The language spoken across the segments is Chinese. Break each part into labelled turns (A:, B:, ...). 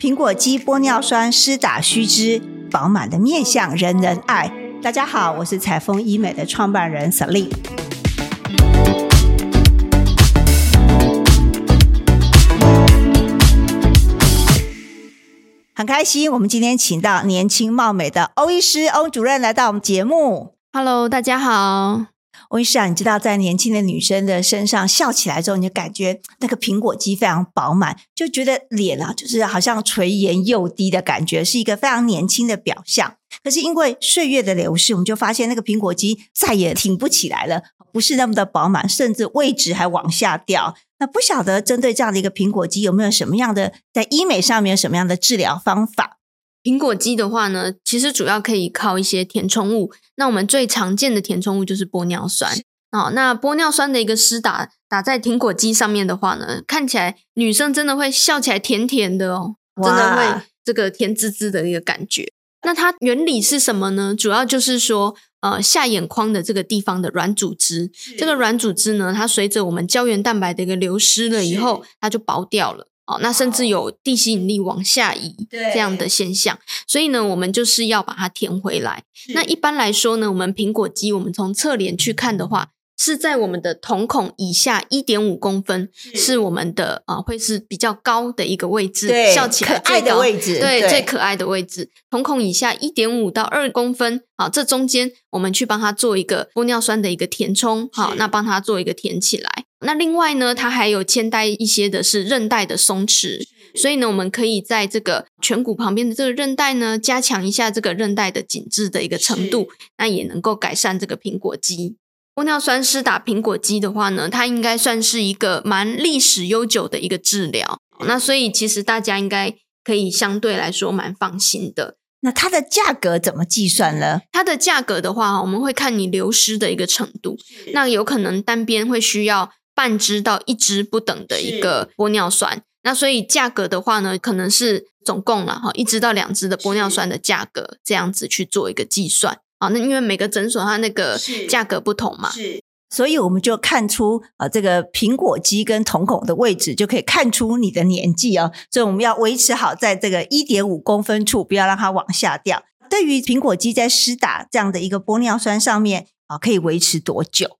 A: 苹果肌玻尿酸施打须知，饱满的面相人人爱。大家好，我是彩丰医美的创办人 Celine。很开心，我们今天请到年轻貌美的欧医师、欧主任来到我们节目。
B: Hello，大家好。
A: 欧医师啊，你知道在年轻的女生的身上笑起来之后，你就感觉那个苹果肌非常饱满，就觉得脸啊，就是好像垂涎又低的感觉，是一个非常年轻的表象。可是因为岁月的流逝，我们就发现那个苹果肌再也挺不起来了，不是那么的饱满，甚至位置还往下掉。那不晓得针对这样的一个苹果肌，有没有什么样的在医美上面有什么样的治疗方法？
B: 苹果肌的话呢，其实主要可以靠一些填充物。那我们最常见的填充物就是玻尿酸。哦，那玻尿酸的一个施打打在苹果肌上面的话呢，看起来女生真的会笑起来甜甜的哦，真的会这个甜滋滋的一个感觉。那它原理是什么呢？主要就是说，呃，下眼眶的这个地方的软组织，这个软组织呢，它随着我们胶原蛋白的一个流失了以后，它就薄掉了。哦，那甚至有地吸引力往下移这样的现象，所以呢，我们就是要把它填回来。那一般来说呢，我们苹果肌，我们从侧脸去看的话，是在我们的瞳孔以下一点五公分，是我们的啊、呃，会是比较高的一个位置，笑起来
A: 可爱的位置，
B: 对，最可爱的位置。瞳孔以下一点五到二公分，好，这中间我们去帮它做一个玻尿酸的一个填充，好，那帮它做一个填起来。那另外呢，它还有牵带一些的是韧带的松弛，所以呢，我们可以在这个颧骨旁边的这个韧带呢，加强一下这个韧带的紧致的一个程度，那也能够改善这个苹果肌。玻尿酸施打苹果肌的话呢，它应该算是一个蛮历史悠久的一个治疗，那所以其实大家应该可以相对来说蛮放心的。
A: 那它的价格怎么计算呢？
B: 它的价格的话，我们会看你流失的一个程度，那有可能单边会需要半支到一支不等的一个玻尿酸，那所以价格的话呢，可能是总共了哈一支到两支的玻尿酸的价格这样子去做一个计算啊。那因为每个诊所它那个价格不同嘛，
A: 是，所以我们就看出啊、呃，这个苹果肌跟瞳孔的位置就可以看出你的年纪哦。所以我们要维持好在这个一点五公分处，不要让它往下掉。对于苹果肌在施打这样的一个玻尿酸上面啊，可以维持多久？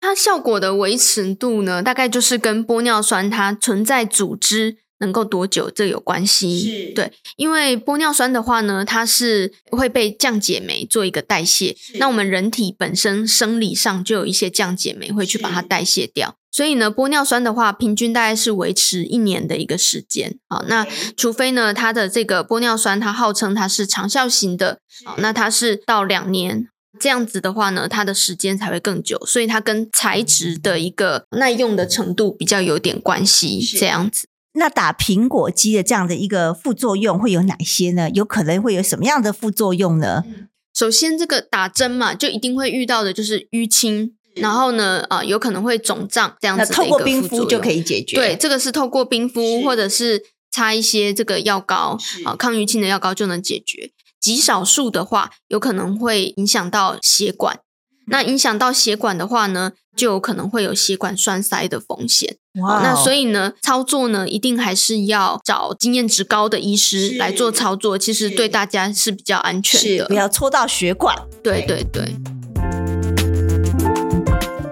B: 它效果的维持度呢，大概就是跟玻尿酸它存在组织能够多久这有关系。对，因为玻尿酸的话呢，它是会被降解酶做一个代谢。那我们人体本身生理上就有一些降解酶会去把它代谢掉。所以呢，玻尿酸的话，平均大概是维持一年的一个时间。好，那除非呢，它的这个玻尿酸它号称它是长效型的，好，那它是到两年。这样子的话呢，它的时间才会更久，所以它跟材质的一个耐用的程度比较有点关系。这样子，
A: 那打苹果肌的这样的一个副作用会有哪些呢？有可能会有什么样的副作用呢？
B: 首先，这个打针嘛，就一定会遇到的就是淤青，然后呢，啊、呃，有可能会肿胀这样子。
A: 透过冰敷就可以解决。
B: 对，这个是透过冰敷或者是擦一些这个药膏啊、呃，抗淤青的药膏就能解决。极少数的话，有可能会影响到血管。那影响到血管的话呢，就有可能会有血管栓塞的风险。
A: 哇、哦！
B: 那所以呢，操作呢，一定还是要找经验值高的医师来做操作，其实对大家是比较安全的，
A: 不要戳到血管。
B: 对对对。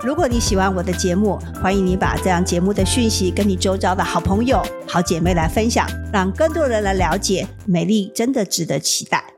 A: 如果你喜欢我的节目，欢迎你把这样节目的讯息跟你周遭的好朋友、好姐妹来分享，让更多人来了解美丽真的值得期待。